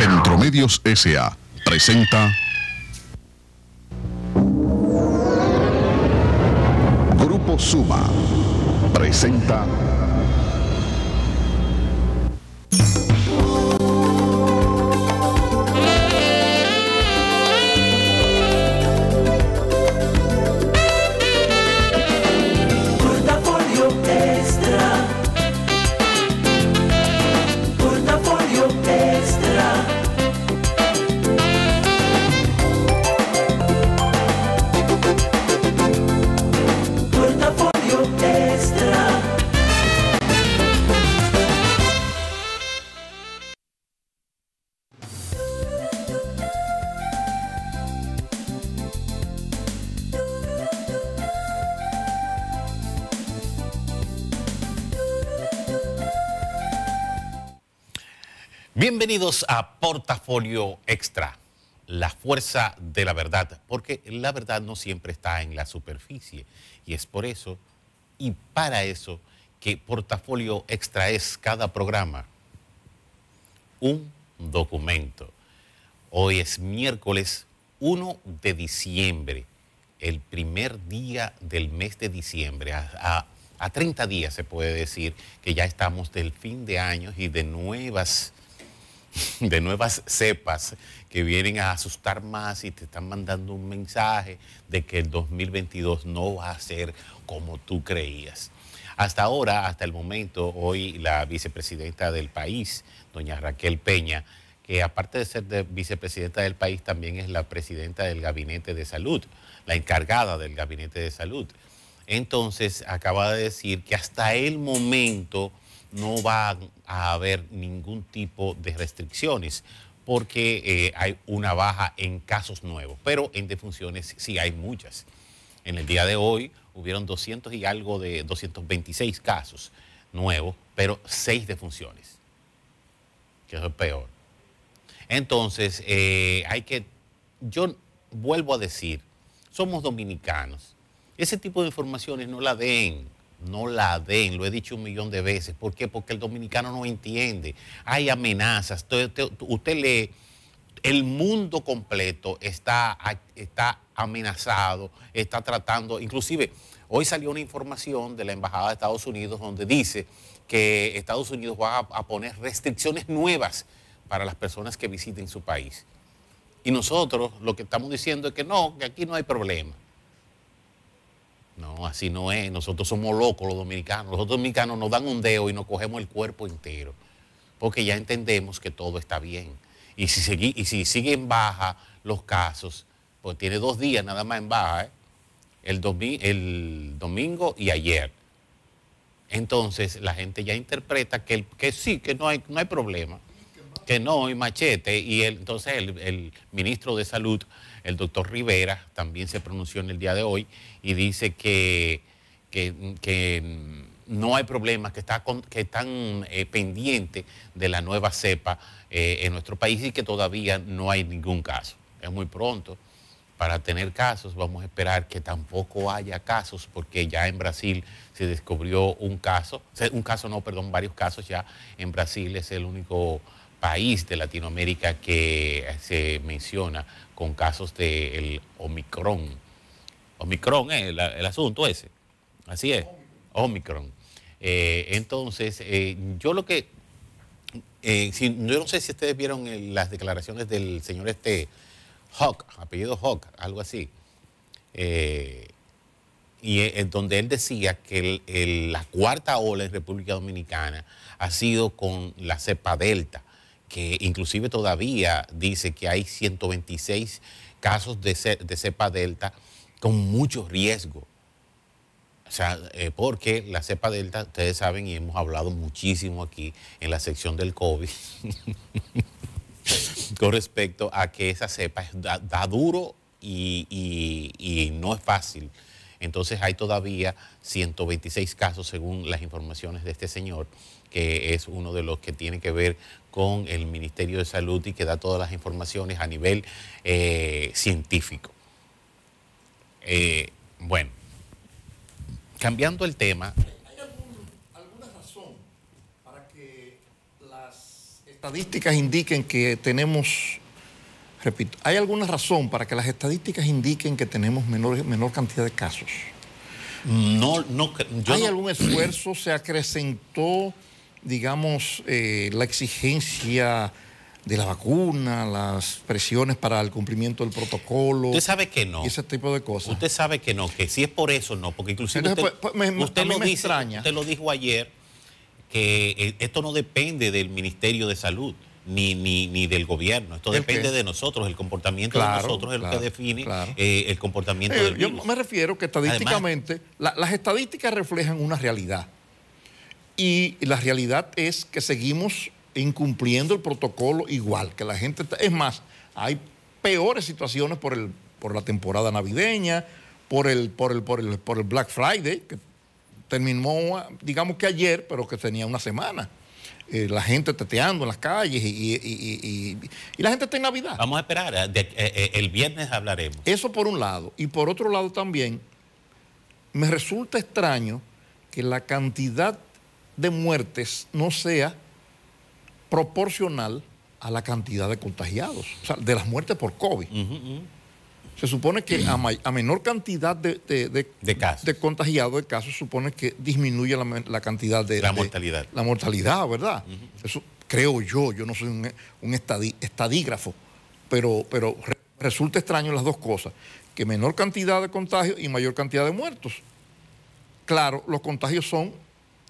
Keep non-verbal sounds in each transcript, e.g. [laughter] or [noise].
Centromedios S.A. presenta. Grupo Suma. Presenta Bienvenidos a Portafolio Extra, la fuerza de la verdad, porque la verdad no siempre está en la superficie y es por eso y para eso que Portafolio Extra es cada programa un documento. Hoy es miércoles 1 de diciembre, el primer día del mes de diciembre. A, a- a 30 días se puede decir que ya estamos del fin de año y de nuevas [laughs] de nuevas cepas que vienen a asustar más y te están mandando un mensaje de que el 2022 no va a ser como tú creías. Hasta ahora, hasta el momento, hoy la vicepresidenta del país, doña Raquel Peña, que aparte de ser de vicepresidenta del país, también es la presidenta del gabinete de salud, la encargada del gabinete de salud. Entonces, acaba de decir que hasta el momento no va a haber ningún tipo de restricciones porque eh, hay una baja en casos nuevos, pero en defunciones sí hay muchas. En el día de hoy hubieron 200 y algo de 226 casos nuevos, pero 6 defunciones, que es lo peor. Entonces, eh, hay que, yo vuelvo a decir, somos dominicanos. Ese tipo de informaciones no la den, no la den, lo he dicho un millón de veces. ¿Por qué? Porque el dominicano no entiende. Hay amenazas. Usted, lee, el mundo completo está, está amenazado, está tratando, inclusive hoy salió una información de la Embajada de Estados Unidos donde dice que Estados Unidos va a poner restricciones nuevas para las personas que visiten su país. Y nosotros lo que estamos diciendo es que no, que aquí no hay problema. No, así no es. Nosotros somos locos los dominicanos. Los dominicanos nos dan un dedo y nos cogemos el cuerpo entero. Porque ya entendemos que todo está bien. Y si, segui- y si siguen baja los casos, pues tiene dos días nada más en baja, ¿eh? el, el domingo y ayer. Entonces la gente ya interpreta que, que sí, que no hay, no hay problema, que no hay machete. Y el- entonces el, el ministro de Salud, el doctor Rivera, también se pronunció en el día de hoy y dice que, que- no hay problema, que, están eh, pendientes de la nueva cepa eh, en nuestro país y que todavía no hay ningún caso. Es muy pronto para tener casos. Vamos a esperar que tampoco haya casos, porque ya en Brasil se descubrió un caso, un caso no, perdón, varios casos ya. En Brasil es el único país de Latinoamérica que se menciona con casos del Omicron. Omicron es el, asunto ese. Así es, Omicron. Eh, entonces, eh, yo lo que eh, si- yo no sé si ustedes vieron las declaraciones del señor este Hawk, apellido Hawk, algo así. Y en donde él decía que la cuarta ola en República Dominicana ha sido con la cepa Delta, que inclusive todavía dice que hay 126 casos de, ce- de cepa Delta con mucho riesgo. O sea, eh, porque la cepa delta, ustedes saben, y hemos hablado muchísimo aquí en la sección del COVID, [laughs] con respecto a que esa cepa da, duro y no es fácil. Entonces hay todavía 126 casos según las informaciones de este señor, que es uno de los que tiene que ver con el Ministerio de Salud y que da todas las informaciones a nivel eh, científico. Eh, bueno, cambiando el tema, ¿Hay algún- alguna razón para que las estadísticas indiquen que tenemos, repito, ¿hay alguna razón para que las estadísticas indiquen que tenemos menor, menor cantidad de casos? No, no, yo ¿Hay no- algún esfuerzo? ¿Se acrecentó, digamos, eh, la exigencia de la vacuna, las presiones para el cumplimiento del protocolo? Usted sabe que no. ese tipo de cosas. Usted sabe que no, que si es por eso no, porque inclusive Entonces, usted, pues, pues, me- usted lo me dice, extraña. usted lo dijo ayer que eh, esto no depende del Ministerio de Salud ni, ni, ni del gobierno, esto ¿El depende qué? de nosotros, el comportamiento Claro, de nosotros es claro, lo que define claro. eh, el comportamiento Eh, del yo virus. me refiero que estadísticamente, la- las estadísticas reflejan una realidad. Y la realidad es que seguimos incumpliendo el protocolo igual, que la gente... está- es más, hay peores situaciones por, el, por la temporada navideña, por el, por, el, por, el, por el Black Friday, que terminó, digamos que ayer, pero que tenía una semana. Eh, la gente teteando en las calles y, y- y- la gente está en Navidad. Vamos a esperar, de- eh, eh, el viernes hablaremos. Eso por un lado. Y por otro lado también, me resulta extraño que la cantidad de muertes no sea proporcional a la cantidad de contagiados, o sea, de las muertes por COVID. Se supone que a, menor cantidad de, de- de- De casos. de contagiados, de casos, supone que disminuye la, la cantidad de... La mortalidad. La mortalidad, ¿verdad? Eso creo yo, yo no soy un, un estadi- estadígrafo, pero, pero re- resulta extraño las dos cosas, que menor cantidad de contagios y mayor cantidad de muertos. Claro, los contagios son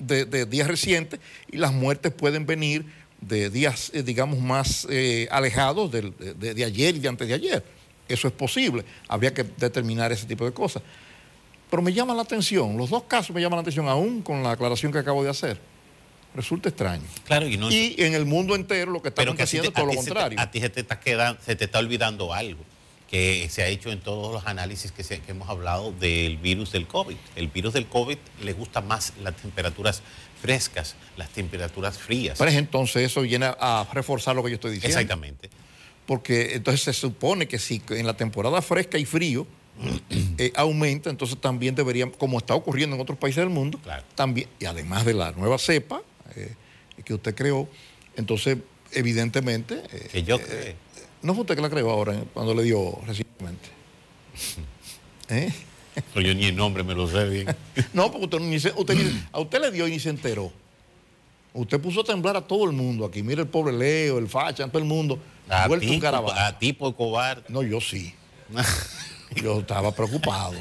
de, de días recientes y las muertes pueden venir de días, eh, digamos, más eh, alejados del- de, ayer y de antes de ayer. Eso es posible. Habría que determinar ese tipo de cosas. Pero me llama la atención, los dos casos me llaman la atención, aún con la aclaración que acabo de hacer. Resulta extraño. Claro, y no Y en el mundo entero lo que aconteciendo te- es todo lo te- contrario. a ti se te está quedando, se te está olvidando algo que se ha hecho en todos los análisis que, se- que hemos hablado del virus del COVID. El virus del COVID le gusta más las temperaturas frescas, las temperaturas frías. Pero entonces eso viene a reforzar lo que yo estoy diciendo. Exactamente. Porque entonces se supone que si en la temporada fresca y frío [clears throat] eh, aumenta, entonces también deberían, como está ocurriendo en otros países del mundo, Claro. también, y además de la nueva cepa eh, que usted creó, entonces evidentemente, eh, Que yo creo. No fue usted que la creó ahora, cuando le dio recientemente. [laughs] ¿Eh? Pero yo ni el nombre me lo sé bien. [laughs] No, porque usted, ni se- usted ni- a usted le dio y ni se enteró. Usted puso a temblar a todo el mundo aquí. Mire el pobre Leo, el Facha, todo el mundo. A ti, un a ti por cobarde. No, yo sí. [laughs] Yo estaba preocupado.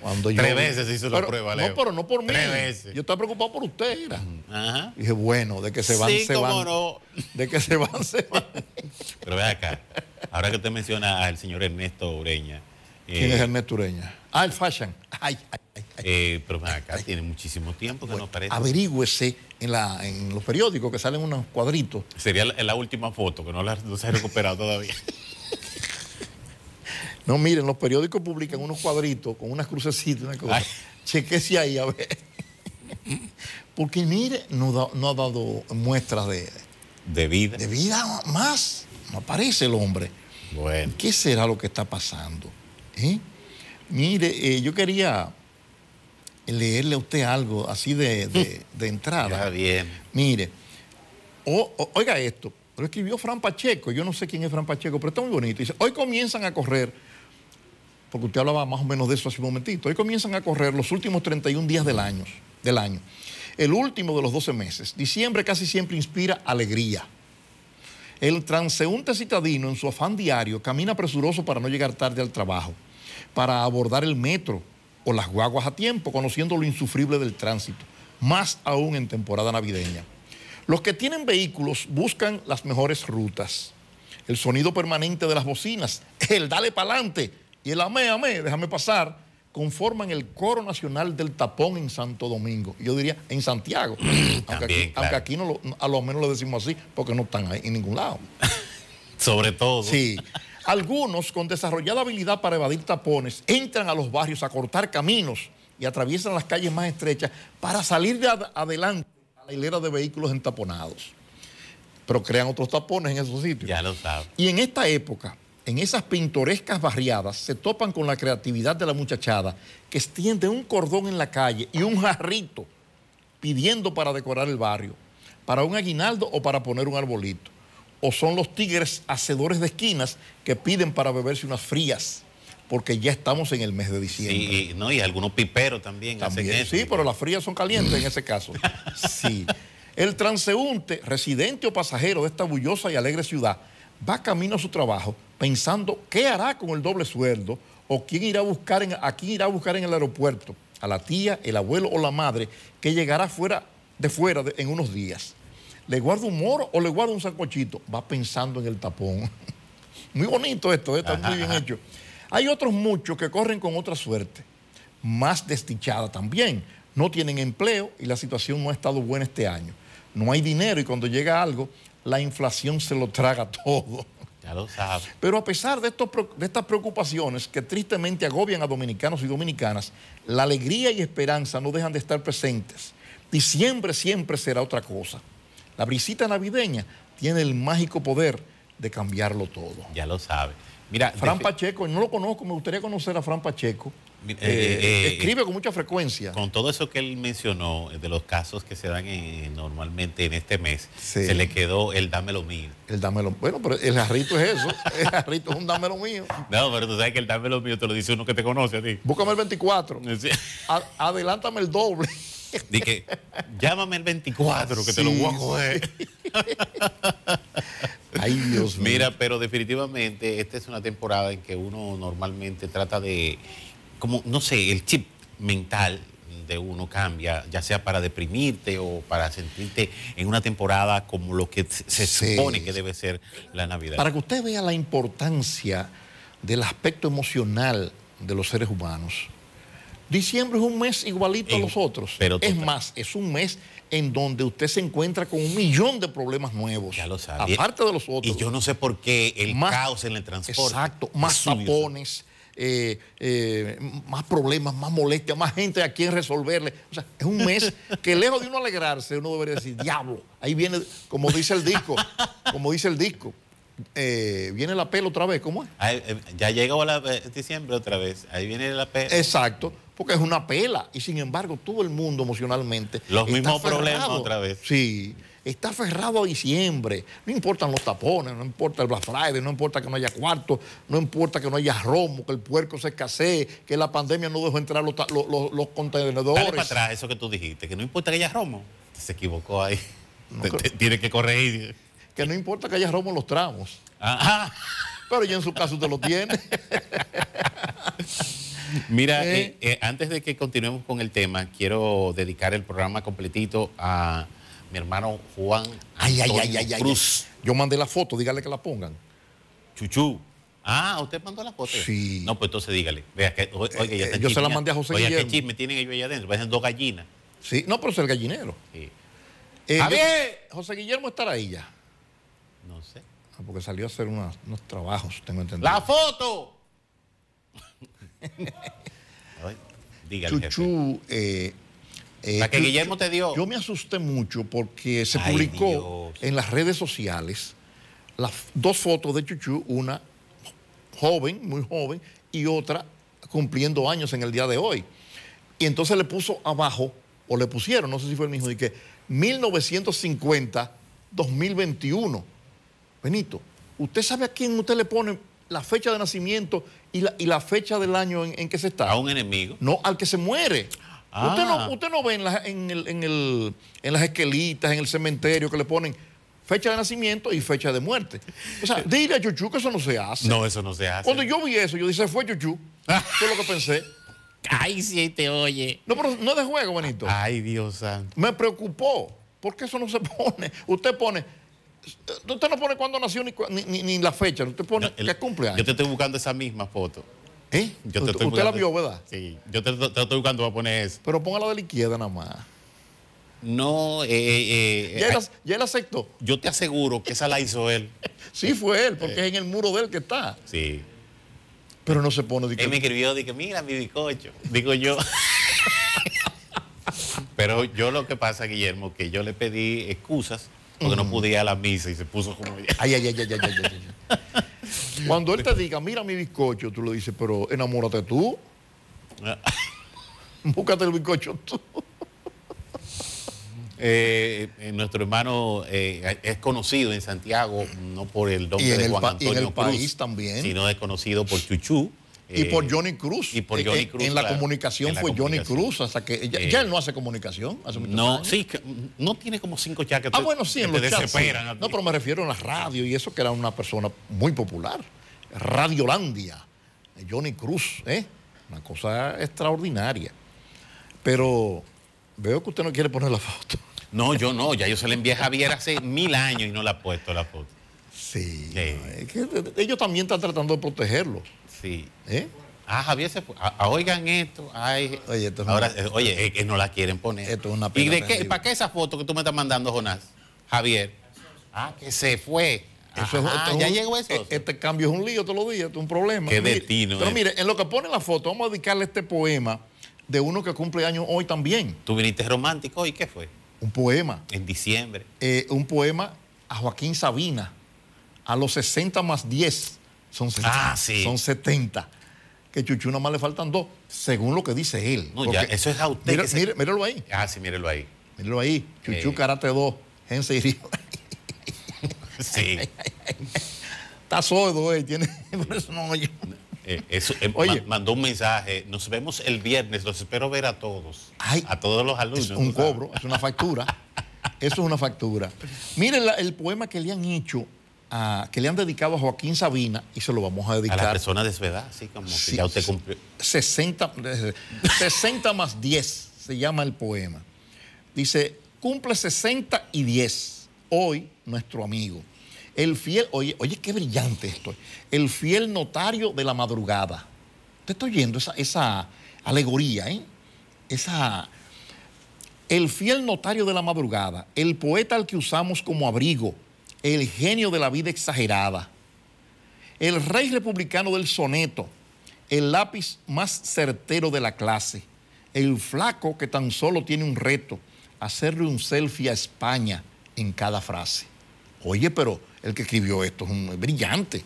Cuando yo Tres vi- veces hizo la Pero- prueba, No, Leo. pero no por mí. Tres veces. Yo estaba preocupado por usted, era. Ajá. Dije, bueno, de que se van, sí, se van. no. De que se van, se van. Pero ve acá, ahora que usted menciona al señor Ernesto Ureña, eh, ¿Quién es Ernesto Ureña? Ah, el Fashion. Ay, ay, ay. eh, pero ven acá, tiene muchísimo tiempo que Bueno, nos parece. averígüese en, la, en los periódicos que salen unos cuadritos. Sería la, la última foto, que no, la, no se ha recuperado todavía. [laughs] No, miren, los periódicos publican unos cuadritos con unas crucecitas, una cosa. Chequese ahí a ver. Porque mire, no, da- no ha dado muestras de, De vida. de vida más. No aparece el hombre. Bueno, ¿Qué será lo que está pasando? ¿Eh? Mire, eh, yo quería leerle a usted algo así de, de- [laughs] de entrada. ya bien. Mire, o- o- oiga esto, lo escribió Fran Pacheco, yo no sé quién es Fran Pacheco, pero está muy bonito. Dice, hoy comienzan a correr, porque usted hablaba más o menos de eso hace un momentito, hoy comienzan a correr los últimos 31 días del año, del año. El último de los 12 meses. Diciembre casi siempre inspira alegría. El transeúnte citadino en su afán diario camina presuroso para no llegar tarde al trabajo, para abordar el metro o las guaguas a tiempo, conociendo lo insufrible del tránsito, más aún en temporada navideña. Los que tienen vehículos buscan las mejores rutas, el sonido permanente de las bocinas, el dale pa'lante y el amé, amé, déjame pasar, conforman el coro nacional del tapón en Santo Domingo. Yo diría en Santiago, [clears throat] aunque, También, aquí, claro. aunque aquí no lo- a lo menos lo decimos así, porque no están ahí en ningún lado. [laughs] Sobre todo. Sí. Algunos con desarrollada habilidad para evadir tapones entran a los barrios a cortar caminos y atraviesan las calles más estrechas para salir de ad- adelante a la hilera de vehículos entaponados. Pero crean otros tapones en esos sitios. Ya lo sabe. Y en esta época, en esas pintorescas barriadas, se topan con la creatividad de la muchachada que extiende un cordón en la calle y un jarrito pidiendo para decorar el barrio, para un aguinaldo o para poner un arbolito. O son los tigres hacedores de esquinas que piden para beberse unas frías, porque ya estamos en el mes de diciembre. Sí, y, no, y algunos piperos también, También, hacen eso. sí, pero las frías son calientes en ese caso. [laughs] Sí. El transeúnte, residente o pasajero de esta bullosa y alegre ciudad, va camino a su trabajo pensando qué hará con el doble sueldo o quién irá a buscar en, a quién irá a buscar en el aeropuerto, a la tía, el abuelo o la madre que llegará fuera de fuera de- en unos días. ¿Le guarda un moro o le guarda un sancochito? Va pensando en el tapón. [laughs] Muy bonito esto, ¿eh? está muy bien hecho. Hay otros muchos que corren con otra suerte, más desdichada también. No tienen empleo y la situación no ha estado buena este año. No hay dinero y cuando llega algo, la inflación se lo traga [laughs] todo. Ya lo. Pero a pesar de, estos de estas preocupaciones que tristemente agobian a dominicanos y dominicanas, la alegría y esperanza no dejan de estar presentes. Diciembre siempre será otra cosa. La brisita navideña tiene el mágico poder de cambiarlo todo. Ya lo sabes. Mira, Fran Pacheco, no lo conozco, me gustaría conocer a Fran Pacheco. Eh, eh, eh, escribe con mucha frecuencia. con todo eso que él mencionó, de los casos que se dan en- normalmente en este mes, Sí. se le quedó el dámelo mío. El dámelo. Bueno, pero el jarrito es eso. [laughs] El jarrito es un dámelo mío. No, pero tú sabes que el dámelo mío te lo dice uno que te conoce a ti. Búscame el 24. Sí. A- adelántame el doble. [laughs] Dije, llámame el 24 que te lo voy a coger. [laughs] Ay, Dios mío. Mira, pero definitivamente esta es una temporada en que uno normalmente trata de, como, no sé, el chip mental de uno cambia, ya sea para deprimirte o para sentirte en una temporada como lo que se Sí. supone que debe ser la Navidad. Para que usted vea la importancia del aspecto emocional de los seres humanos. Diciembre es un mes igualito a los otros. pero es total. más, es un mes en donde usted se encuentra con un millón de problemas nuevos. Ya lo sabe. Aparte de los otros. Y yo no sé por qué el Más- caos en el transporte. Exacto, más tapones, eh, eh, más problemas, más molestias, más gente a quien resolverle. O sea, es un mes que lejos de uno alegrarse, uno debería decir, diablo, ahí viene, como dice el disco, como dice el disco, eh, viene la pela otra vez, ¿cómo es? Ay, ya llegó la, diciembre otra vez. Ahí viene la pe- Exacto, porque es una pela y sin embargo todo el mundo emocionalmente. Los mismos problemas otra vez. Sí, está aferrado a diciembre. No importan los tapones, no importa el Black Friday, no importa que no haya cuarto, no importa que no haya romo, que el puerco se escasee, que la pandemia no dejó entrar los, ta- los, los- los contenedores. Dale para atrás eso que tú dijiste, que no importa que haya romo. Se equivocó ahí. Te- te- Tiene que corregir. Que no importa que haya romo en los tramos. Ah, Pero ya en su caso usted lo tiene. Mira, Eh. eh, eh, antes de que continuemos con el tema, quiero dedicar el programa completito a mi hermano Juan Ay, ay, ay, ay, ay. Cruz Yo mandé la foto, dígale que la pongan. Chuchú. Ah, usted mandó la foto. Sí. No, pues entonces dígale. Vea que, oiga, ya eh, están yo se la mandé a José Oiga, Guillermo. qué chisme tienen ellos allá adentro. Parecen dos gallinas. Sí, no, pero es el gallinero. Sí. Eh, ¡Javier! yo- José Guillermo estará ahí ya. No sé. Ah, Porque salió a hacer unas- unos trabajos, tengo entendido. ¡La foto! [laughs] Ay, dígale, jefe. Chuchú. eh, eh, La que Guillermo te dio. Yo me asusté mucho porque se Ay, publicó Dios. en las redes sociales las dos fotos de Chuchú, una joven, muy joven, y otra cumpliendo años en el día de hoy. Y entonces le puso abajo, o le pusieron, no sé si fue el mismo, de que 1950-2021. Benito, ¿usted sabe a quién usted le pone la fecha de nacimiento y la, y la fecha del año en, en que se está? A un enemigo. No, al que se muere. Ah. Usted, no, usted no ve en, la- en el- en el- en las esquelitas, en el cementerio, que le ponen fecha de nacimiento y fecha de muerte. O sea, dile a Chuchu que eso no se hace. No, eso no se hace. Cuando yo vi eso, yo dije, fue Chuchu. Fue lo que pensé. [laughs] Ay, sí, te oye. No, pero no es de juego, Benito. Ay, Dios santo. Me preocupó. porque eso no se pone? Usted pone. Usted no pone cuándo nació ni, ni, ni- la fecha. Usted pone No, el- qué cumpleaños. Yo te estoy buscando esa misma foto. ¿Eh? Yo te estoy usted la vio, ¿verdad? Sí, yo te, te- te estoy buscando para poner eso. Pero póngala de la izquierda nada más. No, eh, eh, eh, Ya él, eh, ya él aceptó. yo te aseguro que esa la hizo él. [laughs] Sí, fue él, porque es en el muro de él que está. Sí. Pero no se pone que- Él me escribió, dije, mira mi bizcocho. Digo yo. [laughs] Pero yo lo que pasa, Guillermo, que yo le pedí excusas porque no pude ir a la misa y se puso como... Ay, ay, ay, ay, ay, ay, ay, ay. [laughs] Cuando él te diga, mira mi bizcocho, tú le dices, pero enamórate tú, [laughs] búscate el bizcocho tú. [laughs] Eh, eh, nuestro hermano eh, es conocido en Santiago no por el nombre Y de el Juan y en Antonio el Cruz, país también. sino es conocido por Chuchú. Y eh, por Johnny Cruz. Y por Eh, Johnny eh, Cruz. En la claro, comunicación en la fue Johnny. Cruz, hasta que ya, Eh, ya él no hace comunicación. Hace No, años. sí, no tiene como cinco chats que Ah, te- bueno, sí, en los chats. sí. a. No, pero me refiero en la radio y eso que era una persona muy popular. Radiolandia. Johnny Cruz, ¿eh? Una cosa extraordinaria. Pero veo que usted no quiere poner la foto. No, yo no, ya yo se la envié a Javier hace mil años y no la ha puesto la foto. Sí. Sí. no, es que ellos también están tratando de protegerlos. Sí. ¿eh? Ah, Javier se fue. Ah, ah, oigan esto. Ay, Oye, esto es ahora, una- eh, oye, es que no la quieren poner. Esto es una ¿Y pena de qué? ¿Para qué esa foto que tú me estás mandando, Jonás? Javier. Ah, que se fue. Eso es- Ah, ya un- llegó eso. e- Este cambio es un lío todos los días, esto es un problema. Qué Mire, destino, Pero mire, en lo que pone la foto, vamos a dedicarle este poema de uno que cumple años hoy también. Tú viniste romántico y qué fue? Un poema. En diciembre. eh, un poema a Joaquín Sabina. A los 60 más 10 son, se- Ah, sí. son 70. Que Chuchu nada más le faltan dos, según lo que dice él. No, ya, eso es a usted Mira, que se- mire- míralo ahí, Ah, sí, mírelo ahí. míralo ahí. Chuchu Eh. Karate 2, Gense y Río. Sí. Está sordo, eh, tiene, por eso no oye. Eh, eso, eh, Oye. ma- mandó un mensaje. Nos vemos el viernes. Los espero ver a todos. Ay, a todos los alumnos. Es un cobro, es una factura. [laughs] Eso es una factura. Miren la- el poema que le han hecho, a- que le han dedicado a Joaquín Sabina, y se lo vamos a A dedicar. la persona de su edad, así como que Sí, ya usted cumplió. 60, 60 más 10 se llama el poema. Dice, cumple 60 y 10. Hoy, nuestro amigo. El fiel, oye, oye, qué brillante esto. El fiel notario de la madrugada. Usted está oyendo esa, esa alegoría, ¿eh? Esa. El fiel notario de la madrugada, el poeta al que usamos como abrigo, el genio de la vida exagerada, el rey republicano del soneto, el lápiz más certero de la clase, el flaco que tan solo tiene un reto, hacerle un selfie a España en cada frase. Oye, pero el que escribió esto es un brillante.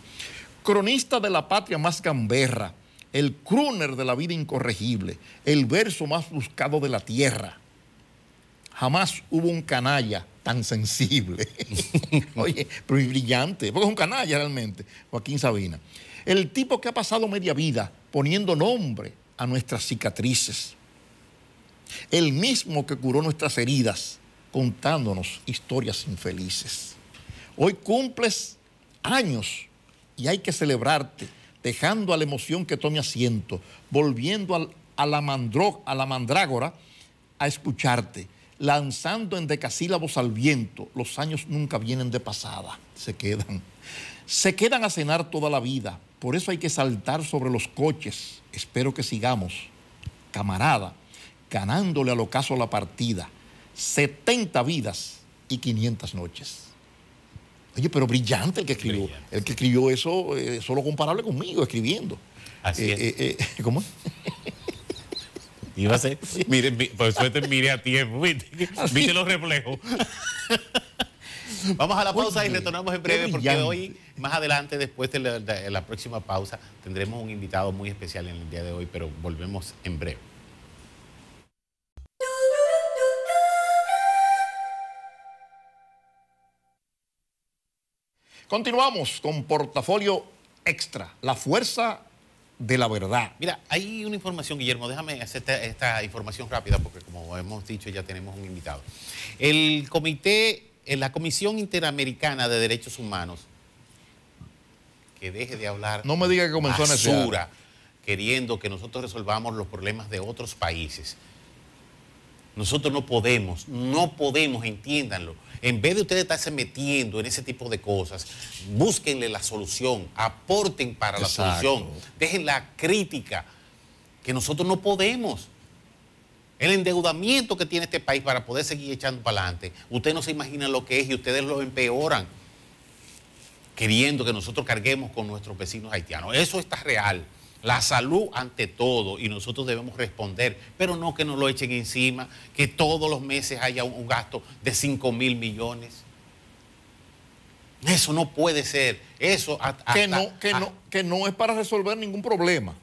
Cronista de la patria más gamberra, el crooner de la vida incorregible, el verso más buscado de la tierra. Jamás hubo un canalla tan sensible. [laughs] Oye, pero y brillante, porque es un canalla realmente, Joaquín Sabina. El tipo que ha pasado media vida poniendo nombre a nuestras cicatrices. El mismo que curó nuestras heridas contándonos historias infelices. Hoy cumples años y hay que celebrarte, dejando a la emoción que tome asiento, volviendo al- a, la mandró- a la mandrágora a escucharte, lanzando en decasílabos al viento. Los años nunca vienen de pasada, se quedan. Se quedan a cenar toda la vida, por eso hay que saltar sobre los coches. Espero que sigamos, camarada, ganándole al ocaso la partida. 70 vidas y 500 noches. Oye, pero brillante el que escribió. Brillante, El que escribió eso, eh, solo comparable conmigo, escribiendo. Así es. Eh, eh, eh, [laughs] ¿Cómo? Iba a ser. Mire, mi- por suerte miré a tiempo. ¿Viste. ¿Viste los reflejos? Vamos a la pausa Oye, y retornamos en breve porque hoy, más adelante, después de la, de la próxima pausa, tendremos un invitado muy especial en el día de hoy, pero volvemos en breve. Continuamos con Portafolio Extra, la fuerza de la verdad. Mira, hay una información, Guillermo, déjame hacer esta, esta información rápida porque como hemos dicho ya tenemos un invitado. El comité, eh, la Comisión Interamericana de Derechos Humanos, que deje de hablar No me diga que comenzó a basura, queriendo que nosotros resolvamos los problemas de otros países. Nosotros no podemos, no podemos, entiéndanlo. En vez de ustedes estarse metiendo en ese tipo de cosas, búsquenle la solución, aporten para la solución, dejen la crítica, que nosotros no podemos. El endeudamiento que tiene este país para poder seguir echando para adelante, ustedes no se imaginan lo que es y ustedes lo empeoran, queriendo que nosotros carguemos con nuestros vecinos haitianos. Eso está real. La salud ante todo y nosotros debemos responder, pero no que nos lo echen encima, que todos los meses haya un, gasto de 5 mil millones. Eso no puede ser. Eso hasta- Que no, que, no, que no es para resolver ningún problema.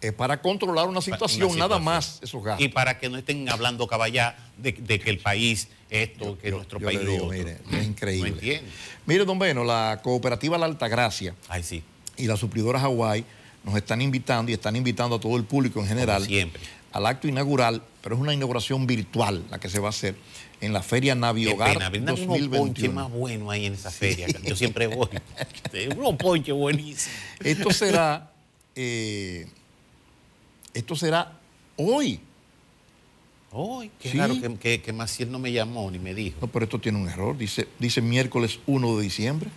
Es para controlar una situación, Una nada más esos gastos. Y para que no estén hablando caballá de, de que el país esto, que Yo- nuestro yo país le lo digo, otro. mire, es increíble. No. Mire, don Beno, la cooperativa La Altagracia Ay, sí. y la suplidora Hawái nos están invitando y están invitando a todo el público en general siempre. al acto inaugural, pero es una inauguración virtual la que se va a hacer en la Feria Naviogar pena, brindan unos ponches 2021. más buenos ahí en esa feria. Yo siempre voy. [laughs] unos ponches buenísimos. Esto será, eh, esto será hoy. Ay, qué Sí. raro que, que, que Maciel no me llamó ni me dijo. No, pero esto tiene un error. Dice, dice miércoles 1 de diciembre.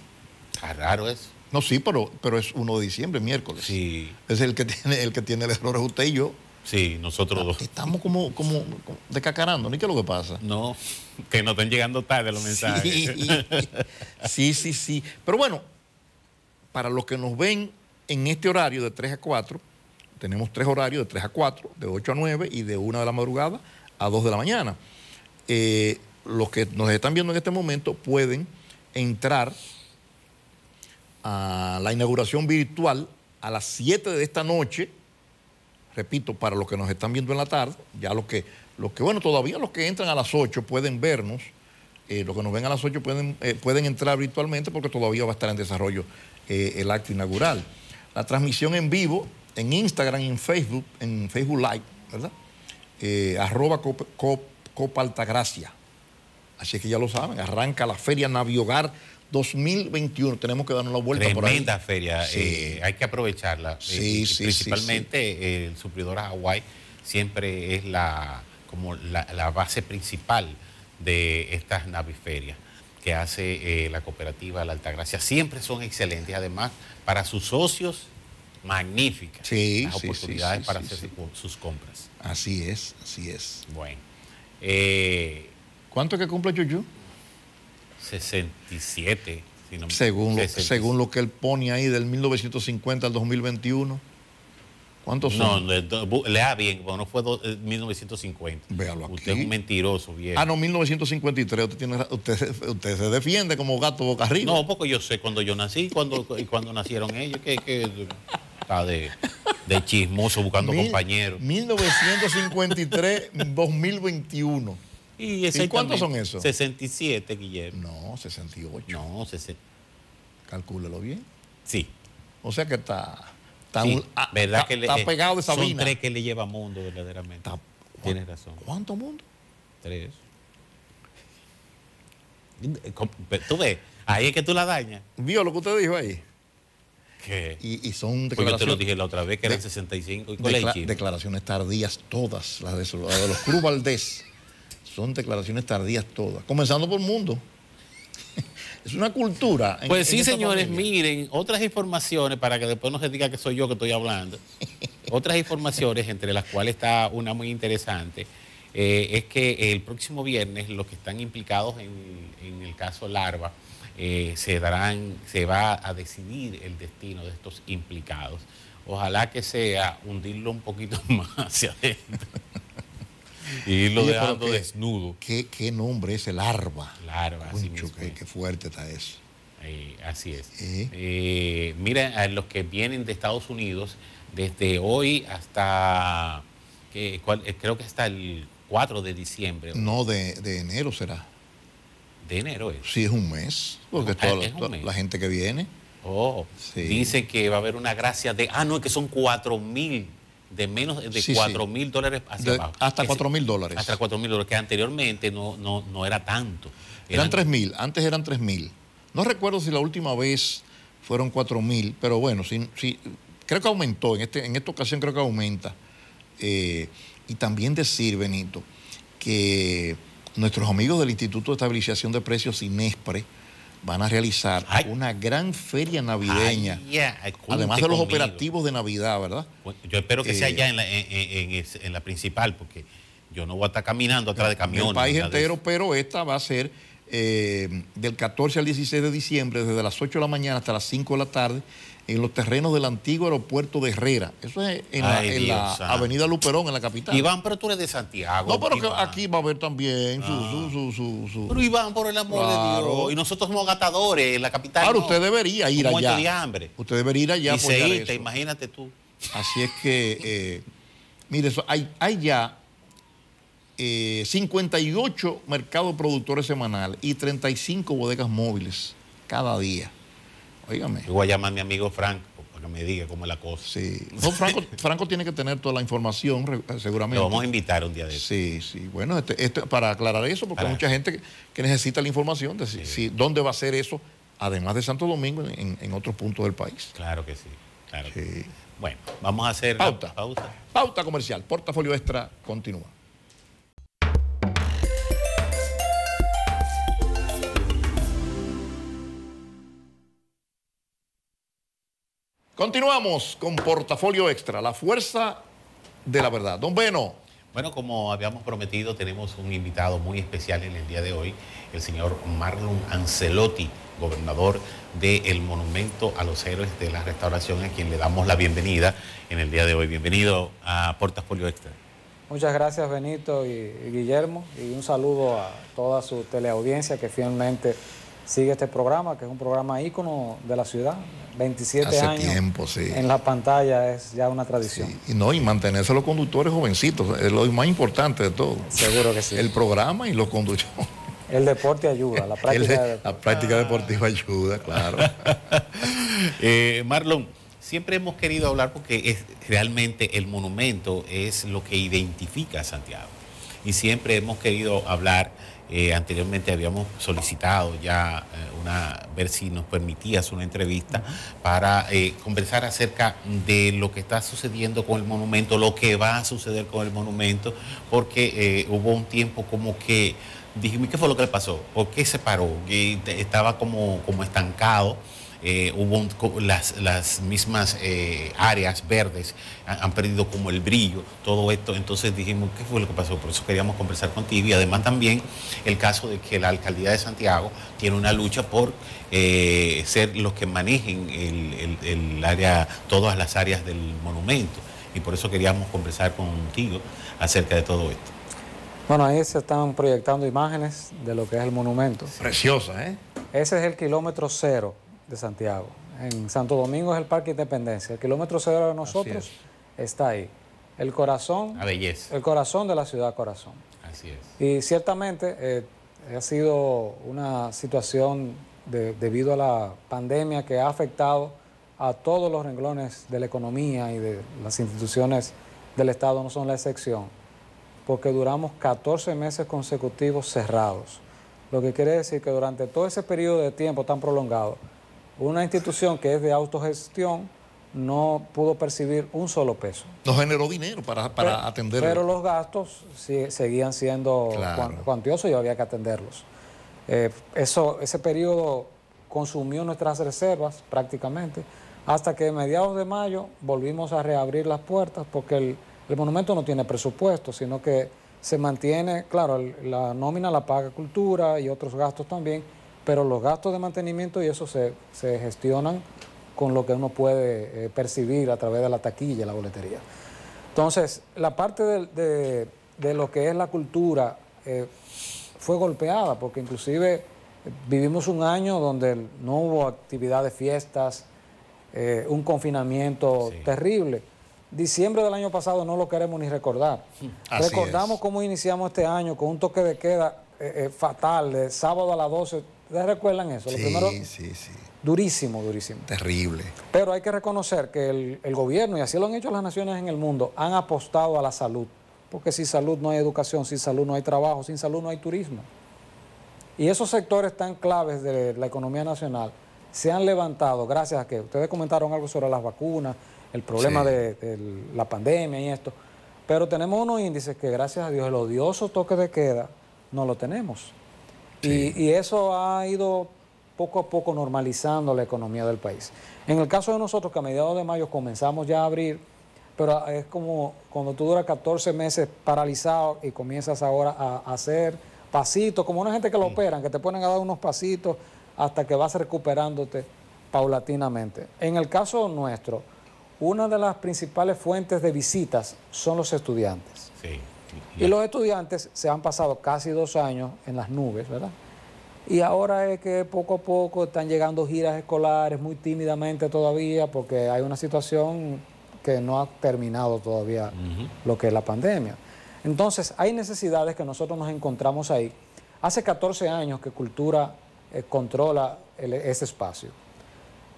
Está raro eso. No, sí, pero, pero es 1 de diciembre, miércoles. Sí, Es el que tiene, el que tiene el error es usted y yo. sí, nosotros dos. Estamos como, como, como decacarando, ¿ni qué es lo que pasa? No, que no están llegando tarde los mensajes. Sí, [laughs] sí, sí, sí. Pero bueno, para los que nos ven en este horario de 3 a 4, tenemos tres horarios de 3 a 4, de 8 a 9 y de 1 de la madrugada a 2 de la mañana. Eh, los que nos están viendo en este momento pueden entrar a la inauguración virtual a las 7 de esta noche. Repito, para los que nos están viendo en la tarde, ya los que, los que bueno, todavía los que entran a las 8 pueden vernos. Eh, los que nos ven a las 8 pueden, eh, pueden entrar virtualmente porque todavía va a estar en desarrollo eh, el acto inaugural. La transmisión en vivo en Instagram y en Facebook, en Facebook Live, ¿verdad? Arroba Cop- Cop- Copa Altagracia. Así que ya lo saben, arranca la Feria Naviogar 2021. Tenemos que darnos la vuelta por ahí. Tremenda feria, Sí. eh, hay que aprovecharla. Sí, eh, sí, sí, principalmente eh, el suplidor a Hawái siempre es la, como la, la base principal de estas naviferias que hace eh, la cooperativa La Altagracia. Siempre son excelentes, además, para sus socios, magníficas Sí, las oportunidades para hacer sus compras. Así es, así es. Bueno, eh, ¿Cuánto que cumple Yuyu? 67. si no Según lo, 67. según lo que él pone ahí del 1950 al 2021. ¿Cuántos No, son? bu- lea bien, no fue do- eh, 1950. Véalo Usted aquí. es un mentiroso, viejo. Ah, no, 1953. Usted, tiene, usted, usted se defiende como gato boca arriba. No, porque yo sé cuando yo nací cuando, y cuando nacieron ellos, que, que está de, de chismoso buscando Mil- compañeros. 1953, 2021. ¿Y, ¿Y cuántos son esos? 67, Guillermo. No, 68. No, 60. Calcúlelo bien. Sí. O sea que está, está, sí. un- ah, ¿Verdad está- que le, está pegado de Son Sabina. tres que le lleva mundo, verdaderamente. Está- Tienes razón. ¿Cuánto mundo? Tres. Tú ves, ahí es que tú la dañas. ¿Vio lo que usted dijo ahí? Que Y, y son pues yo te lo declaraciones, dije la otra vez que eran de- 65 y el decla- declaraciones tardías todas, las de, de los Cruz Valdés. Son declaraciones tardías todas, comenzando por mundo. [laughs] es una cultura. en- Pues sí, señores, familia. miren, otras informaciones para que después no se diga que soy yo que estoy hablando. [laughs] otras informaciones, entre las cuales está una muy interesante, eh, es que el próximo viernes los que están implicados en, en el caso Larva eh, se darán, se va a decidir el destino de estos implicados. Ojalá que sea hundirlo un poquito [laughs] más hacia adentro. Y pero dejando desnudo. ¿Qué, qué nombre es el arba? Larva, así Concho, mismo qué, qué fuerte está eso. Eh, así es. Eh. Eh, mira, a los que vienen de Estados Unidos, desde hoy hasta, cuál- creo que hasta el 4 de diciembre, No, de, de enero será. de enero es. Sí, es un mes. Porque Ah, toda la, es un toda mes. la gente que viene. Oh, Sí. dice que va a haber una gracia de, ah, no, es que son 4 mil, de menos de Sí, sí. 4 mil dólares hacia De- abajo. hasta Ese- 4 mil dólares. Hasta 4 mil dólares, que anteriormente no, no, no era tanto. Eran 3 mil, antes eran 3 mil. No recuerdo si la última vez fueron 4 mil, pero bueno, sí, sí, creo que aumentó, en, este, en esta ocasión creo que aumenta. Eh, y también decir, Benito, que nuestros amigos del Instituto de Estabilización de Precios, INESPRE, van a realizar Ay. una gran feria navideña, Ay, además de los conmigo. operativos de Navidad, ¿verdad? Bueno, Yo espero que Eh, sea allá en la, en, en- en es- en la principal, porque yo no voy a estar caminando atrás de camiones. el país de entero, pero esta va a ser eh, del 14 al 16 de diciembre, desde las 8 de la mañana hasta las 5 de la tarde, en los terrenos del antiguo aeropuerto de Herrera. Eso es en la, Ay, en Dios la santo. avenida Luperón, en la capital. Iván, pero tú eres de Santiago. no, pero que aquí va a haber también su... Ah. su, su, su- su- Pero Iván, por el amor Claro. de Dios. Y nosotros somos gatadores en la capital. Claro, no. usted debería ir allá. de hambre. Usted debería ir allá y seíta, eso. imagínate tú. Así es que, eh, mire, hay, hay ya eh, 58 mercados productores semanales y 35 bodegas móviles cada día. Óigame. Yo voy a llamar a mi amigo Frank para que me diga cómo es la cosa. Sí. No, Franco, Franco tiene que tener toda la información, seguramente. Lo vamos a invitar un día de eso. Sí, sí. Bueno, este, este- para aclarar eso, porque hay mucha gente que, que necesita la información de si, si- dónde va a ser eso, además de Santo Domingo, en, en otros puntos del país. Claro que sí. Claro que Sí. Bueno, vamos a hacer Pauta. pausa. Pauta comercial, portafolio extra, continúa. Continuamos con portafolio extra, la fuerza de la verdad. Don Beno, Bueno, como habíamos prometido, tenemos un invitado muy especial en el día de hoy, el señor Marlon Ancelotti, gobernador del Monumento a los Héroes de la Restauración, a quien le damos la bienvenida en el día de hoy. Bienvenido a Portafolio Extra. Muchas gracias Benito y, y Guillermo y un saludo a toda su teleaudiencia que fielmente sigue este programa, que es un programa ícono de la ciudad. 27 Hace años tiempo, sí. en la pantalla es ya una tradición. y no, y mantenerse los conductores jovencitos, es lo más importante de todo. Seguro que sí. El programa y los conductores. El deporte ayuda, la [laughs] El práctica de- de- la práctica deportiva ayuda, claro. [laughs] Eh, Marlon, siempre hemos querido hablar porque es, realmente el monumento es lo que identifica a Santiago. Y siempre hemos querido hablar, eh, anteriormente habíamos solicitado ya eh, una, ver si nos permitías una entrevista para eh, conversar acerca de lo que está sucediendo con el monumento, lo que va a suceder con el monumento, porque hubo un tiempo como que dijimos, ¿qué fue lo que le pasó? ¿Por qué se paró? Te- estaba como, como estancado. Eh, hubo un- las, las mismas eh, áreas verdes han, han perdido como el brillo, todo esto. Entonces dijimos, ¿qué fue lo que pasó? Por eso queríamos conversar contigo. Y además también el caso de que la alcaldía de Santiago tiene una lucha por eh, ser los que manejen el, el- el área, todas las áreas del monumento. Y por eso queríamos conversar contigo acerca de todo esto. Bueno, ahí se están proyectando imágenes de lo que es el monumento. Preciosa, ¿eh? Ese es el kilómetro cero de Santiago. En Santo Domingo es el Parque Independencia. El kilómetro cero de nosotros está ahí. El corazón, La belleza. el corazón de la ciudad corazón. Así es. Y ciertamente eh, ha sido una situación de- debido a la pandemia que ha afectado a todos los renglones de la economía y de las instituciones del Estado, no son la excepción, porque duramos 14 meses consecutivos cerrados. Lo que quiere decir que durante todo ese periodo de tiempo tan prolongado, una institución que es de autogestión no pudo percibir un solo peso. Nos generó dinero para, para Pero- atender. Pero los gastos sí- seguían siendo Claro. cuan- cuantiosos y había que atenderlos. Eh, eso, ese periodo consumió nuestras reservas prácticamente, hasta que a mediados de mayo volvimos a reabrir las puertas porque el, el monumento no tiene presupuesto, sino que se mantiene, claro, el- la nómina la paga cultura y otros gastos también, pero los gastos de mantenimiento y eso se, se gestionan con lo que uno puede eh, percibir a través de la taquilla, la boletería. Entonces, la parte de, de- de lo que es la cultura eh, fue golpeada, porque inclusive eh, vivimos un año donde no hubo actividad de fiestas, eh, un confinamiento Sí. terrible. Diciembre del año pasado no lo queremos ni recordar. [laughs] Así Recordamos es. cómo iniciamos este año con un toque de queda fatal, de sábado a las 12. ¿Ustedes recuerdan eso? Lo Sí, primero, sí, sí. durísimo, durísimo. Terrible. Pero hay que reconocer que el, el gobierno, y así lo han hecho las naciones en el mundo, han apostado a la salud. Porque sin salud no hay educación, sin salud no hay trabajo, sin salud no hay turismo. Y esos sectores tan claves de la economía nacional se han levantado gracias a que ustedes comentaron algo sobre las vacunas, el problema Sí. de, de la pandemia y esto. Pero tenemos unos índices que gracias a Dios el odioso toque de queda no lo tenemos. Y, y eso ha ido poco a poco normalizando la economía del país. En el caso de nosotros, que a mediados de mayo comenzamos ya a abrir, pero es como cuando tú duras 14 meses paralizado y comienzas ahora a, hacer pasitos, como una gente que lo operan, que te ponen a dar unos pasitos hasta que vas recuperándote paulatinamente. En el caso nuestro, una de las principales fuentes de visitas son los estudiantes. Sí. Y los estudiantes se han pasado casi dos años en las nubes, ¿verdad? Y ahora es que poco a poco están llegando giras escolares, muy tímidamente todavía, porque hay una situación que no ha terminado todavía lo que es la pandemia. Entonces, hay necesidades que nosotros nos encontramos ahí. Hace 14 años que Cultura eh, controla el- ese espacio.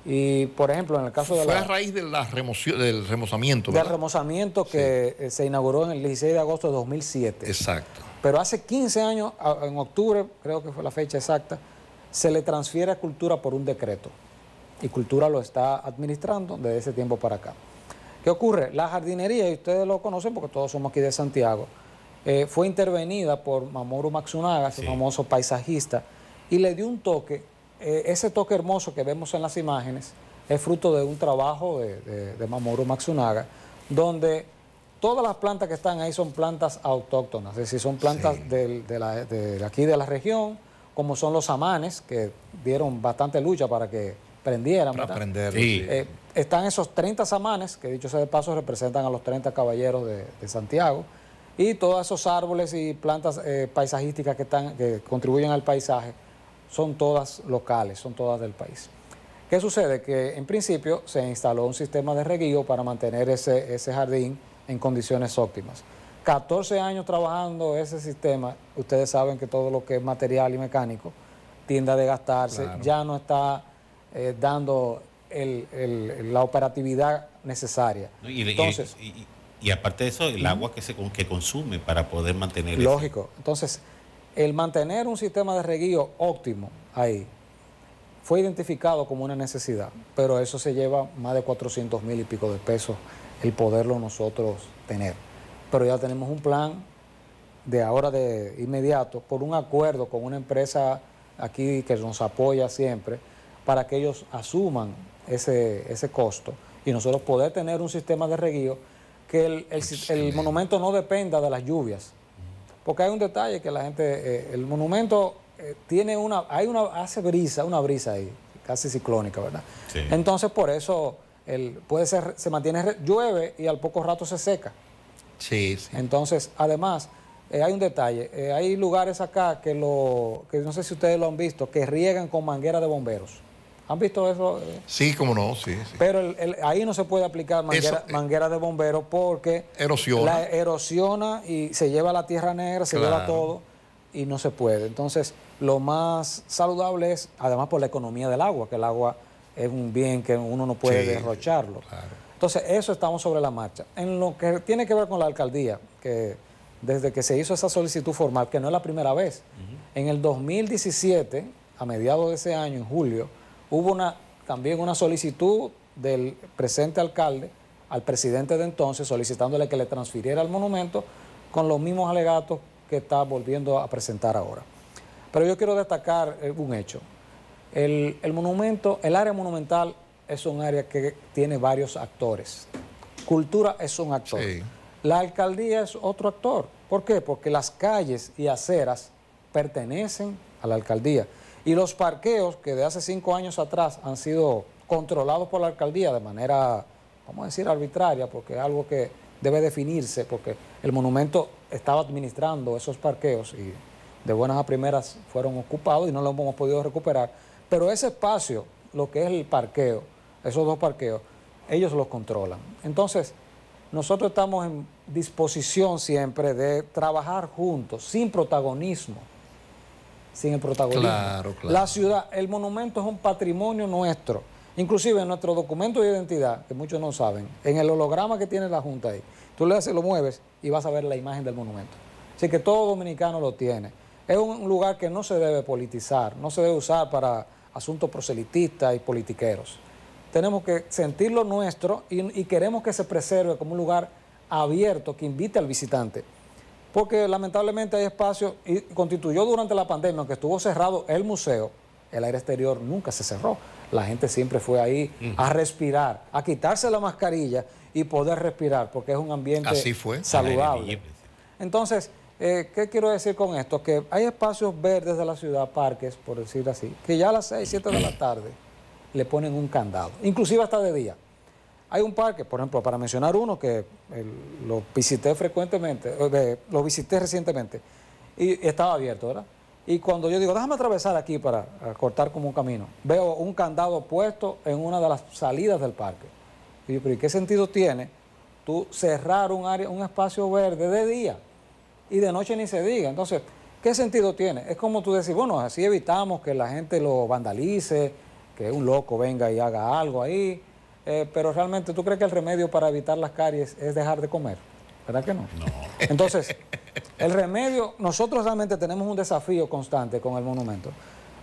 Y, por ejemplo, en el caso de Fue la a raíz de la remoción, del remozamiento, del remozamiento que eh, se inauguró en el 16 de agosto de 2007. Exacto. Pero hace 15 años, en octubre, creo que fue la fecha exacta, se le transfiere a Cultura por un decreto. Y Cultura lo está administrando desde ese tiempo para acá. ¿Qué ocurre? La jardinería, y ustedes lo conocen porque todos somos aquí de Santiago, eh, fue intervenida por Mamoru Matsunaga, ese Sí. famoso paisajista, y le dio un toque. Eh, ese toque hermoso que vemos en las imágenes es fruto de un trabajo de, de- de Mamoru Matsunaga, donde todas las plantas que están ahí son plantas autóctonas, es decir, son plantas Sí. del- de, la- de aquí de la región, como son los amanes, que dieron bastante lucha para que prendieran. Para sí. Eh, están esos 30 samanes, que dicho sea de paso representan a los 30 caballeros de, de Santiago, y todos esos árboles y plantas eh, paisajísticas que, están, que contribuyen al paisaje son todas locales, son todas del país. ¿Qué sucede? Que en principio se instaló un sistema de reguío para mantener ese, ese jardín en condiciones óptimas. 14 años trabajando ese sistema, ustedes saben que todo lo que es material y mecánico tiende a desgastarse, Claro. ya no está eh, dando el- el- la operatividad necesaria. Y, y- Entonces, y- y- y aparte de eso, el agua que se que consume para poder mantener lógico. Entonces, el mantener un sistema de reguío óptimo ahí fue identificado como una necesidad, pero eso se lleva más de 400 mil y pico de pesos el poderlo nosotros tener. Pero ya tenemos un plan de ahora de inmediato por un acuerdo con una empresa aquí que nos apoya siempre para que ellos asuman ese, ese costo y nosotros poder tener un sistema de reguío que el, el monumento no dependa de las lluvias. Porque hay un detalle que la gente, eh, el monumento eh, tiene una, hay una, hace brisa, una brisa ahí, casi ciclónica, ¿verdad? Sí. Entonces por eso el, puede ser, se mantiene, llueve y al poco rato se seca. Sí, sí. Entonces, además, eh, hay un detalle, hay lugares acá que lo, que no sé si ustedes lo han visto, que riegan con manguera de bomberos. ¿Han visto eso? Sí, como no, sí, sí. Pero el- el- ahí no se puede aplicar manguera, Eso, eh, manguera de bomberos porque Erosiona. la erosiona y se lleva la tierra negra, se lleva todo y no se puede. Entonces, lo más saludable es, además por la economía del agua, que el agua es un bien que uno no puede Sí, derrocharlo. claro. Entonces, eso estamos sobre la marcha. En lo que tiene que ver con la alcaldía, que desde que se hizo esa solicitud formal, que no es la primera vez, en el 2017, a mediados de ese año, en julio, hubo una, también una solicitud del presente alcalde al presidente de entonces solicitándole que le transfiriera el monumento con los mismos alegatos que está volviendo a presentar ahora. Pero yo quiero destacar eh, un hecho. El, el monumento, el área monumental es un área que tiene varios actores. Cultura es un actor. Sí. La alcaldía es otro actor. ¿Por qué? Porque las calles y aceras pertenecen a la alcaldía. Y los parqueos que de hace cinco años atrás han sido controlados por la alcaldía de manera, vamos a decir, arbitraria, porque es algo que debe definirse, porque el monumento estaba administrando esos parqueos y de buenas a primeras fueron ocupados y no lo hemos podido recuperar. Pero ese espacio, lo que es el parqueo, esos dos parqueos, ellos los controlan. Entonces, nosotros estamos en disposición siempre de trabajar juntos, sin protagonismo. Sin el protagonismo. Claro, claro. La ciudad, el monumento es un patrimonio nuestro. Inclusive en nuestro documento de identidad, que muchos no saben, en el holograma que tiene la Junta ahí, tú le haces, lo mueves y vas a ver la imagen del monumento. Así que todo dominicano lo tiene. Es un lugar que no se debe politizar, no se debe usar para asuntos proselitistas y politiqueros. Tenemos que sentir lo nuestro y, y queremos que se preserve como un lugar abierto que invite al visitante. Porque lamentablemente hay espacios, y constituyó durante la pandemia, aunque estuvo cerrado el museo, el aire exterior nunca se cerró. La gente siempre fue ahí a respirar, a quitarse la mascarilla y poder respirar, porque es un ambiente Así fue. saludable. Entonces, eh, ¿qué quiero decir con esto? Que hay espacios verdes de la ciudad, parques, por decir así, que ya a las 6, 7 de la tarde le ponen un candado, inclusive hasta de día. Hay un parque, por ejemplo, para mencionar uno que lo visité frecuentemente, eh, lo visité recientemente y estaba abierto, ¿verdad? Y cuando yo digo, déjame atravesar aquí para cortar como un camino, veo un candado puesto en una de las salidas del parque. Y yo, pero ¿y qué sentido tiene tú cerrar un área, un espacio verde de día y de noche ni se diga? Entonces, ¿qué sentido tiene? Es como tú decir, bueno, así evitamos que la gente lo vandalice, que un loco venga y haga algo ahí, eh, pero realmente tú crees que el remedio para evitar las caries es dejar de comer, ¿verdad que no? No. Entonces, el remedio, nosotros realmente tenemos un desafío constante con el monumento,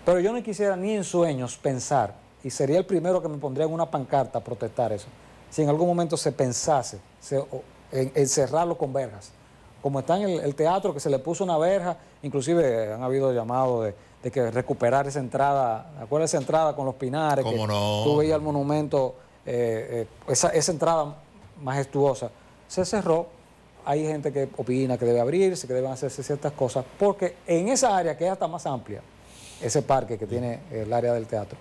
pero yo no quisiera ni en sueños pensar, y sería el primero que me pondría en una pancarta a protestar eso, si en algún momento se pensase se- o- en, en cerrarlo con verjas. Como está en el, el teatro, que se le puso una verja, inclusive han habido llamados de, de que recuperar esa entrada, ¿acuerdas esa entrada con los pinares? ¿Cómo que no? Tú veías el monumento, eh, eh, esa, esa entrada majestuosa, se cerró. Hay gente que opina que debe abrirse, que deben hacerse ciertas cosas, porque en esa área que es hasta más amplia, ese parque que tiene el área del teatro,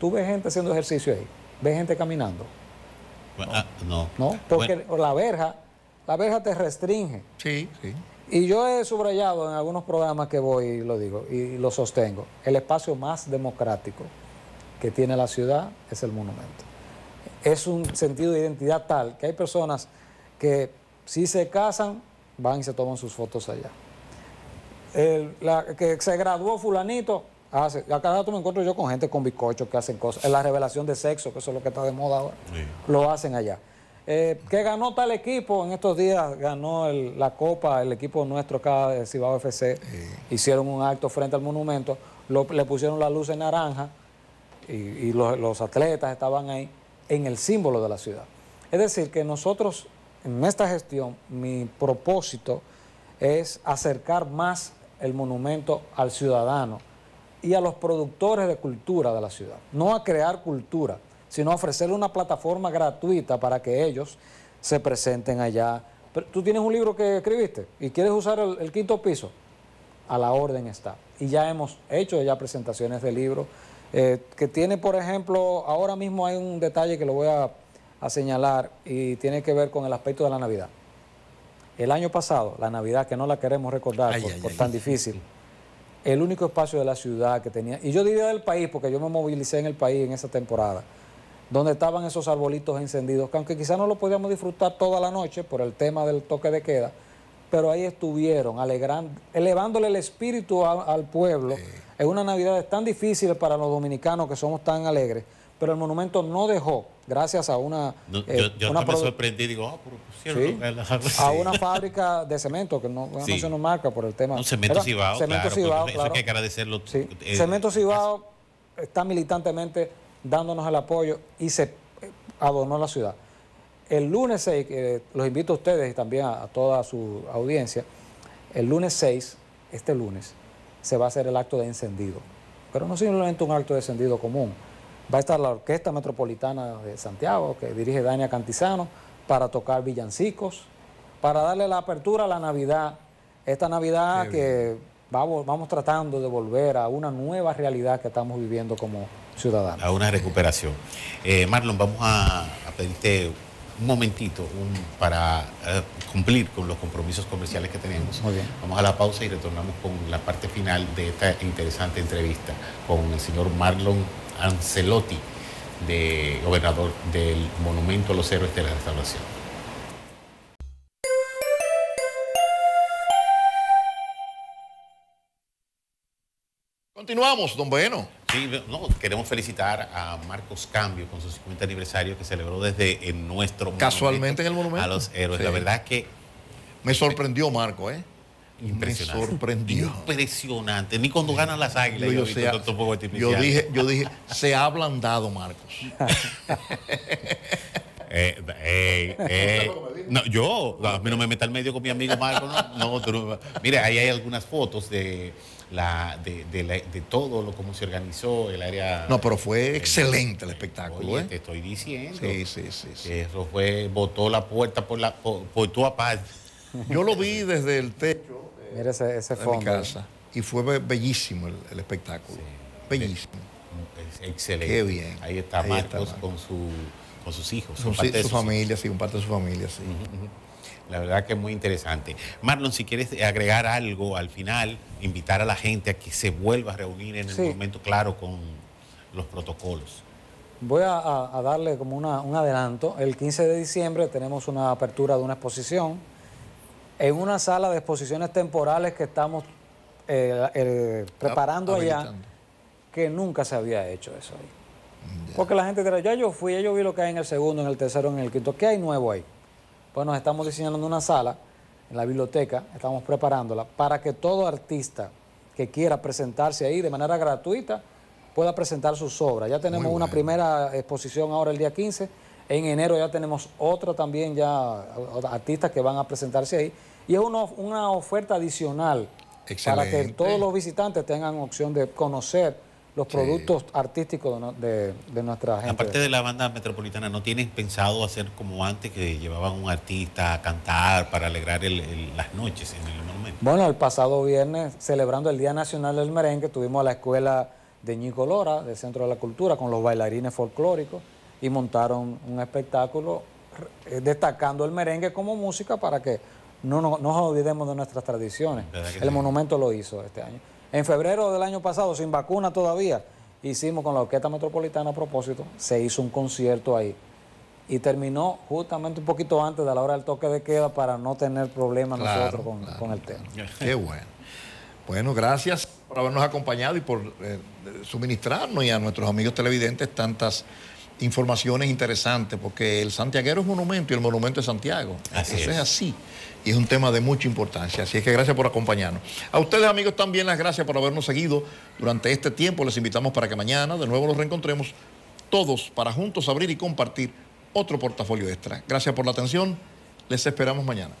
tú ves gente haciendo ejercicio ahí, ves gente caminando, Bueno, ah, no. ¿no? Porque Bueno, la verja, la verja te restringe. Sí, sí. Y yo he subrayado en algunos programas que voy y lo digo y lo sostengo. El espacio más democrático que tiene la ciudad es el monumento. Es un sentido de identidad tal que hay personas que si se casan van y se toman sus fotos allá. El- la- que se graduó fulanito, hace, a cada rato me encuentro yo con gente con bizcocho que hacen cosas. En la revelación de sexo, que eso es lo que está de moda ahora, Sí. lo hacen allá. Eh, que ganó tal equipo, en estos días ganó el- la copa, el equipo nuestro acá de Cibao FC, hicieron un acto frente al monumento, lo- le pusieron la luz en naranja y, y los, los atletas estaban ahí en el símbolo de la ciudad. Es decir, que nosotros en esta gestión, mi propósito es acercar más el monumento al ciudadano y a los productores de cultura de la ciudad. No a crear cultura, sino a ofrecerle una plataforma gratuita para que ellos se presenten allá. Pero, Tú tienes un libro que escribiste y quieres usar el, quinto piso, a la orden está. Y ya hemos hecho ya presentaciones de libros, eh, que tiene, por ejemplo, ahora mismo hay un detalle que lo voy a, a señalar y tiene que ver con el aspecto de la Navidad. El año pasado, la Navidad, que no la queremos recordar Ay, por, ay, por ay. tan difícil, el único espacio de la ciudad que tenía, y yo diría del país, porque yo me movilicé en el país en esa temporada, donde estaban esos arbolitos encendidos, que aunque quizás no lo podíamos disfrutar toda la noche por el tema del toque de queda, pero ahí estuvieron, alegrando, elevándole el espíritu a- al pueblo. Es una Navidad tan difícil para los dominicanos que somos tan alegres, pero el monumento no dejó, gracias a una, no, eh, yo yo una me sorprendí digo, ah, pero pusieron Sí, a una fábrica de cemento, que no, no Sí. se nos marca por el tema. Un cemento. Cibao, Cemento claro, Cibao, eso claro. hay que agradecerlo. Sí. eh, Cemento Cibao está militantemente dándonos el apoyo y se eh, adornó la ciudad. El lunes 6, que los invito a ustedes y también a, a toda su audiencia, el lunes 6, este lunes, se va a hacer el acto de encendido. Pero no simplemente un acto de encendido común. Va a estar la Orquesta Metropolitana de Santiago, que dirige Dania Cantizano, para tocar villancicos, para darle la apertura a la Navidad. Esta Navidad Qué que vamos, vamos tratando de volver a una nueva realidad que estamos viviendo como ciudadanos. a una recuperación. Eh, Marlon, vamos a, a pedirte un momentito un- para eh, cumplir con los compromisos comerciales que tenemos. Muy bien. Vamos a la pausa y retornamos con la parte final de esta interesante entrevista con el señor Marlon Ancelotti, de, gobernador del Monumento a los Héroes de la Restauración. Continuamos, don Bueno. Sí, no, queremos felicitar a Marcos Cambio con su 50 aniversario que celebró desde en nuestro Casualmente en el monumento. a los héroes. Sí. La verdad que Me sorprendió Marco, ¿eh? impresionante. Me sorprendió. Impresionante. Ni cuando ganan las águilas Yo, yo, dije, yo dije, se ha ablandado Marcos. [laughs] Eh, eh, eh, no, yo, a mí no me meta al medio con mi amigo Marco, no, no, tú no- Mira, ahí hay algunas fotos de la, de, de la- de todo lo cómo se organizó el área. No, pero fue excelente el espectáculo, Oye, te ¿eh? estoy diciendo. Sí, sí, sí, Eso fue, botó la puerta por la por, por tu aparte. Yo lo vi desde el techo [laughs] Mira ese, ese de mi casa y fue be- bellísimo el, el espectáculo. Bellísimo. Es excelente. Qué bien. Ahí está Ahí está Marcos Marcos. con, su, con sus hijos. Su, con parte de su sus familia, sí, un parte de su familia, sí. La verdad que es muy interesante. Marlon, si quieres agregar algo al final, invitar a la gente a que se vuelva a reunir en el momento claro con los protocolos. Voy a, darle como una- un adelanto. El 15 de diciembre tenemos una apertura de una exposición en una sala de exposiciones temporales que estamos eh, eh, preparando allá, que nunca se había hecho eso ahí. Porque la gente dirá, ya yo fui, ya yo vi lo que hay en el segundo, en el tercero, en el quinto. ¿Qué hay nuevo ahí? Pues nos estamos diseñando una sala en la biblioteca, estamos preparándola para que todo artista que quiera presentarse ahí de manera gratuita pueda presentar sus obras. Ya tenemos una primera exposición ahora el día 15, en enero ya tenemos otra también ya, artistas que van a presentarse ahí, y es una, una oferta adicional para que todos los visitantes tengan opción de conocer los productos artísticos de, nuestra gente. Aparte de la banda metropolitana, ¿no tienen pensado hacer como antes que llevaban un artista a cantar para alegrar el- el- las noches en el monumento? Bueno, el pasado viernes, celebrando el Día Nacional del Merengue, tuvimos a la escuela de Ñico Lora, del Centro de la Cultura, con los bailarines folclóricos y montaron un espectáculo eh, destacando el merengue como música para que no no- no nos olvidemos de nuestras tradiciones. ¿Verdad que El sí? monumento lo hizo este año. En febrero del año pasado, sin vacuna todavía, hicimos con la Orquesta Metropolitana a propósito, se hizo un concierto ahí y terminó justamente un poquito antes de la hora del toque de queda para no tener problemas Claro, nosotros con, claro, con el tema. Qué bueno. Bueno, gracias por habernos acompañado y por eh, suministrarnos y a nuestros amigos televidentes tantas informaciones interesantes, porque el santiaguero es monumento y el monumento es Santiago. Así Eso es. es. así. Y es un tema de mucha importancia. Así es que gracias por acompañarnos. A ustedes, amigos, también las gracias por habernos seguido durante este tiempo. Les invitamos para que mañana de nuevo nos reencontremos todos para juntos abrir y compartir otro portafolio extra. Gracias por la atención. Les esperamos mañana.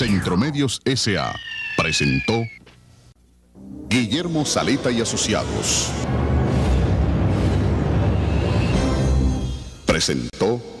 Centromedios S.A. presentó Guillermo Saleta y Asociados. Presentó